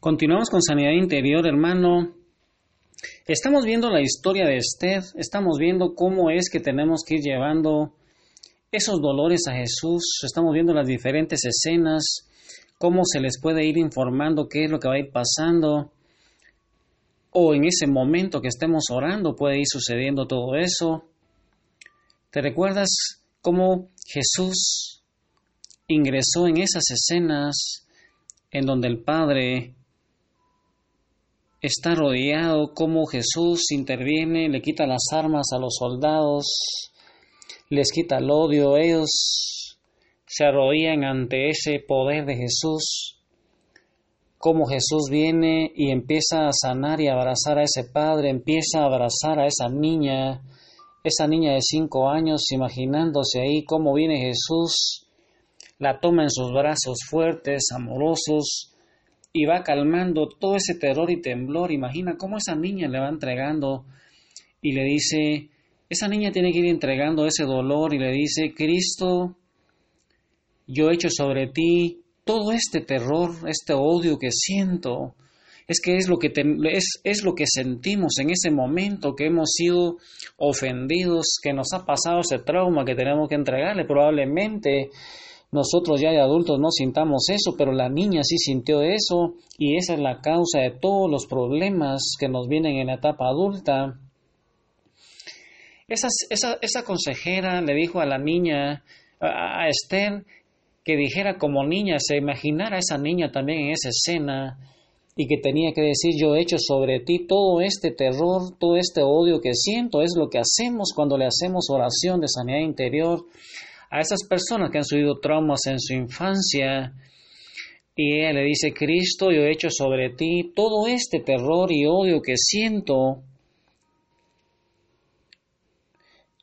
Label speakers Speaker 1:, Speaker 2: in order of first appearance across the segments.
Speaker 1: Continuamos con sanidad interior, hermano. Estamos viendo la historia de Esther, estamos viendo cómo es que tenemos que ir llevando esos dolores a Jesús, estamos viendo las diferentes escenas, cómo se les puede ir informando qué es lo que va a ir pasando, o en ese momento que estemos orando puede ir sucediendo todo eso. ¿Te recuerdas cómo Jesús ingresó en esas escenas en donde el Padre está rodeado, cómo Jesús interviene, le quita las armas a los soldados, les quita el odio, ellos se arrodillan ante ese poder de Jesús, cómo Jesús viene y empieza a sanar y abrazar a ese padre, empieza a abrazar a esa niña, esa niña de cinco años, imaginándose ahí cómo viene Jesús, la toma en sus brazos fuertes, amorosos, y va calmando todo ese terror y temblor. Imagina cómo esa niña le va entregando y le dice, esa niña tiene que ir entregando ese dolor y le dice, Cristo, yo he hecho sobre ti todo este terror, este odio que siento. Es que es lo que, es, es lo que sentimos en ese momento que hemos sido ofendidos, que nos ha pasado ese trauma que tenemos que entregarle. Probablemente nosotros ya de adultos no sintamos eso, pero la niña sí sintió eso y esa es la causa de todos los problemas que nos vienen en la etapa adulta. Esa, esa, esa consejera le dijo a la niña, a, a Esther, que dijera como niña, se imaginara a esa niña también en esa escena y que tenía que decir yo he hecho sobre ti todo este terror, todo este odio que siento, es lo que hacemos cuando le hacemos oración de sanidad interior a esas personas que han sufrido traumas en su infancia. Y ella le dice, Cristo, yo he hecho sobre ti todo este terror y odio que siento.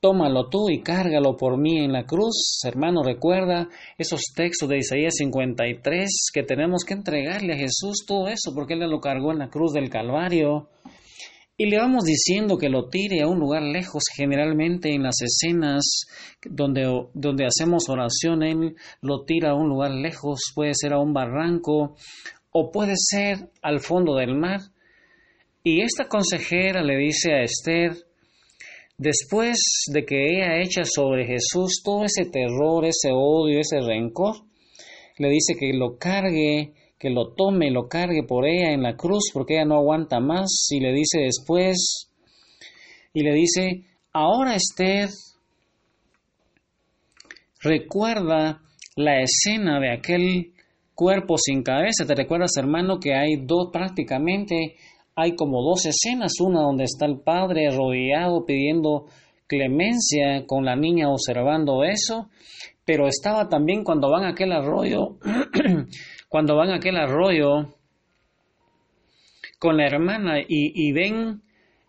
Speaker 1: Tómalo tú y cárgalo por mí en la cruz. Hermano, recuerda esos textos de Isaías 53 que tenemos que entregarle a Jesús todo eso porque Él lo cargó en la cruz del Calvario. Y le vamos diciendo que lo tire a un lugar lejos, generalmente en las escenas donde, donde hacemos oración, Él lo tira a un lugar lejos, puede ser a un barranco o puede ser al fondo del mar. Y esta consejera le dice a Esther, después de que ella echa sobre Jesús todo ese terror, ese odio, ese rencor, le dice que lo cargue que lo tome, lo cargue por ella en la cruz porque ella no aguanta más y le dice después, y le dice, ahora Esther, recuerda la escena de aquel cuerpo sin cabeza. ¿Te recuerdas, hermano, que hay dos prácticamente, hay como dos escenas, una donde está el padre rodeado pidiendo clemencia con la niña observando eso, pero estaba también cuando van a aquel arroyo cuando van a aquel arroyo con la hermana y, ven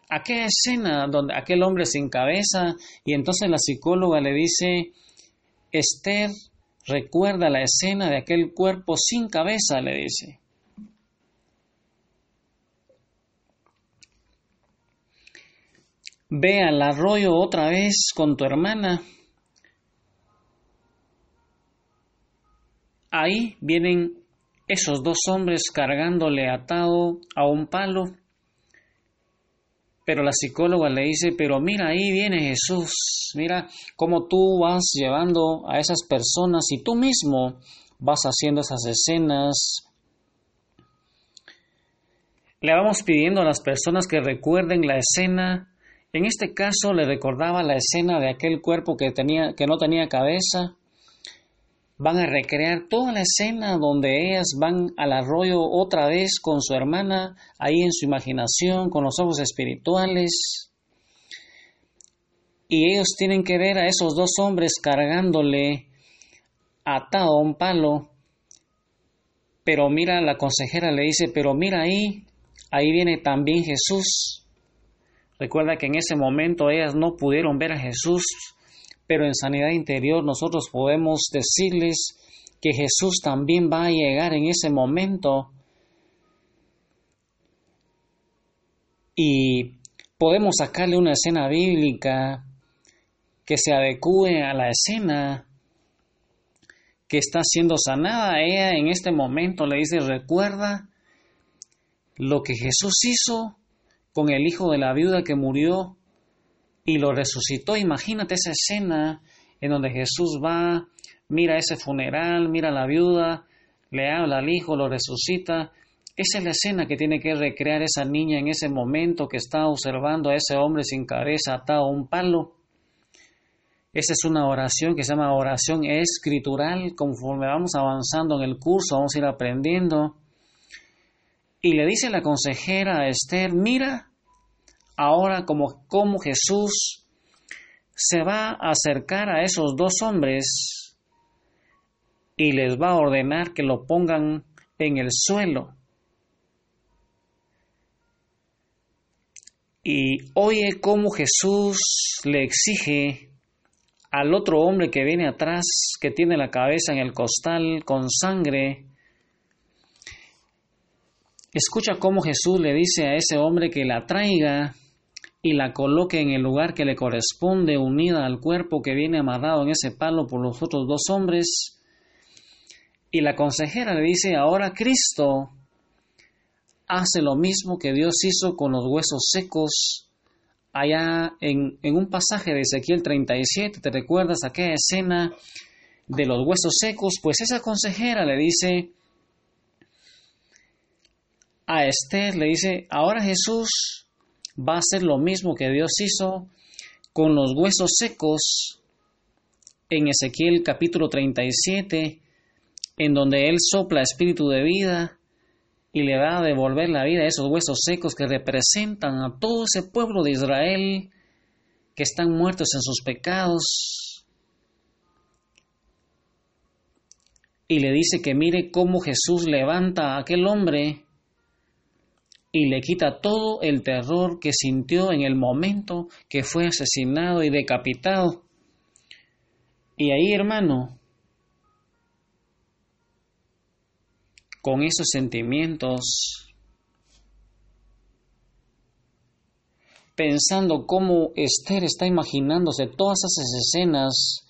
Speaker 1: aquella escena donde aquel hombre sin cabeza y entonces la psicóloga le dice, Esther, recuerda la escena de aquel cuerpo sin cabeza, le dice. Ve al arroyo otra vez con tu hermana. Ahí vienen esos dos hombres cargándole atado a un palo. Pero la psicóloga le dice, pero mira, ahí viene Jesús, mira cómo tú vas llevando a esas personas y tú mismo vas haciendo esas escenas. Le vamos pidiendo a las personas que recuerden la escena. En este caso le recordaba la escena de aquel cuerpo que, tenía, que no tenía cabeza van a recrear toda la escena donde ellas van al arroyo otra vez con su hermana, ahí en su imaginación, con los ojos espirituales. Y ellos tienen que ver a esos dos hombres cargándole atado a un palo. Pero mira, la consejera le dice, pero mira ahí, ahí viene también Jesús. Recuerda que en ese momento ellas no pudieron ver a Jesús pero en sanidad interior nosotros podemos decirles que Jesús también va a llegar en ese momento y podemos sacarle una escena bíblica que se adecue a la escena que está siendo sanada. Ella en este momento le dice, recuerda lo que Jesús hizo con el hijo de la viuda que murió y lo resucitó. Imagínate esa escena en donde Jesús va, mira ese funeral, mira a la viuda, le habla al hijo, lo resucita. Esa es la escena que tiene que recrear esa niña en ese momento que está observando a ese hombre sin cabeza atado a un palo. Esa es una oración que se llama oración escritural. Conforme vamos avanzando en el curso, vamos a ir aprendiendo. Y le dice la consejera a Esther, mira, ahora como, como Jesús se va a acercar a esos dos hombres y les va a ordenar que lo pongan en el suelo. Y oye cómo Jesús le exige al otro hombre que viene atrás, que tiene la cabeza en el costal con sangre, escucha cómo Jesús le dice a ese hombre que la traiga y la coloque en el lugar que le corresponde, unida al cuerpo que viene amarrado en ese palo por los otros dos hombres. Y la consejera le dice, ahora Cristo hace lo mismo que Dios hizo con los huesos secos allá en, en un pasaje de Ezequiel 37, ¿te recuerdas aquella escena de los huesos secos? Pues esa consejera le dice a Esther, le dice, ahora Jesús va a ser lo mismo que Dios hizo con los huesos secos en Ezequiel capítulo 37, en donde Él sopla espíritu de vida y le va a devolver la vida a esos huesos secos que representan a todo ese pueblo de Israel que están muertos en sus pecados. Y le dice que mire cómo Jesús levanta a aquel hombre y le quita todo el terror que sintió en el momento que fue asesinado y decapitado. Y ahí, hermano, con esos sentimientos, pensando cómo Esther está imaginándose todas esas escenas,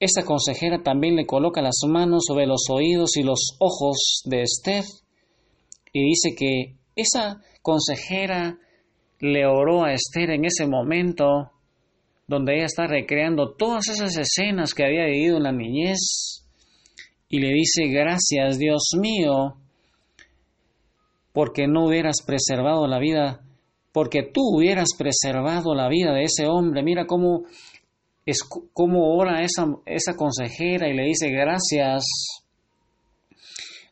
Speaker 1: esta consejera también le coloca las manos sobre los oídos y los ojos de Esther y dice que esa consejera le oró a Esther en ese momento donde ella está recreando todas esas escenas que había vivido en la niñez y le dice gracias Dios mío porque no hubieras preservado la vida porque tú hubieras preservado la vida de ese hombre mira cómo es cómo ora esa, esa consejera y le dice gracias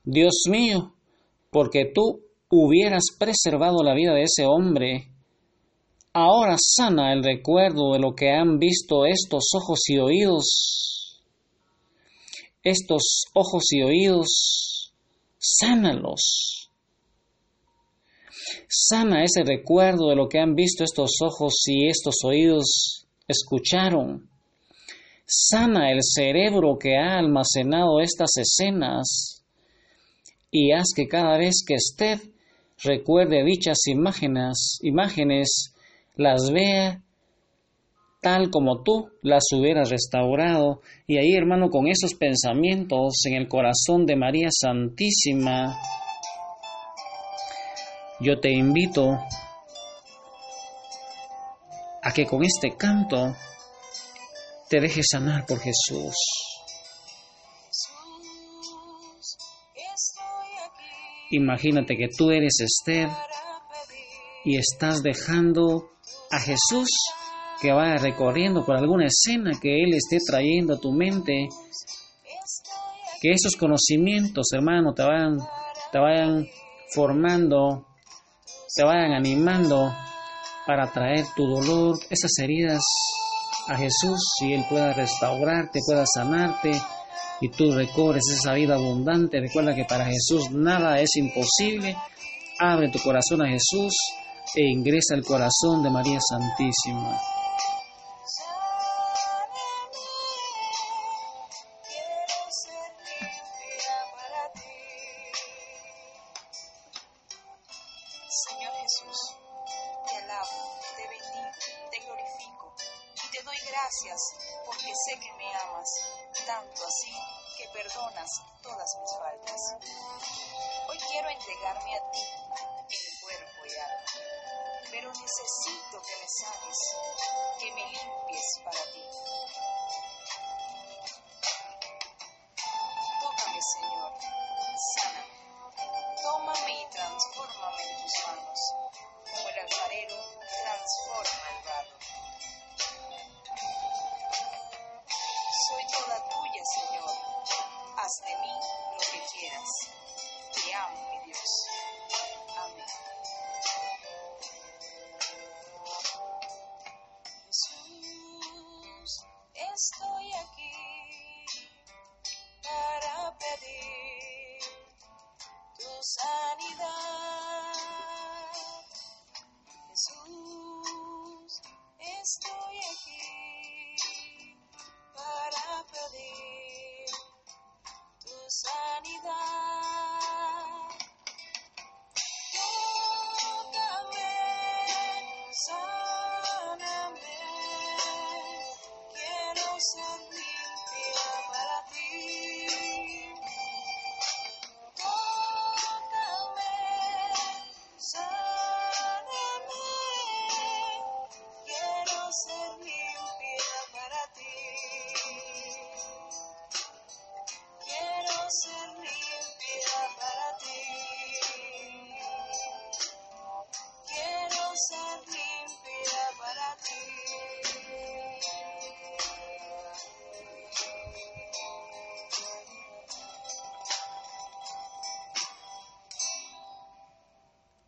Speaker 1: Dios mío porque tú hubieras preservado la vida de ese hombre. Ahora sana el recuerdo de lo que han visto estos ojos y oídos. Estos ojos y oídos, sánalos. Sana ese recuerdo de lo que han visto estos ojos y estos oídos escucharon. Sana el cerebro que ha almacenado estas escenas y haz que cada vez que usted recuerde dichas imágenes, imágenes las vea tal como tú las hubieras restaurado. Y ahí, hermano, con esos pensamientos en el corazón de María Santísima, yo te invito a que con este canto te dejes sanar por Jesús. Imagínate que tú eres Esther y estás dejando a Jesús que vaya recorriendo por alguna escena que Él esté trayendo a tu mente. Que esos conocimientos, hermano, te vayan, te vayan formando, te vayan animando para traer tu dolor, esas heridas a Jesús y Él pueda restaurarte, pueda sanarte y tú recobres esa vida abundante. Recuerda que para Jesús nada es imposible. Abre tu corazón a Jesús e ingresa al corazón de María Santísima.
Speaker 2: perdonas todas mis faltas. Hoy quiero entregarme a ti en cuerpo y alma, pero necesito que me sanes, que me limpies para ti. Tócame, Señor, sana, tómame y transfórmame en tus manos, como el alfarero transforma el barro. steady.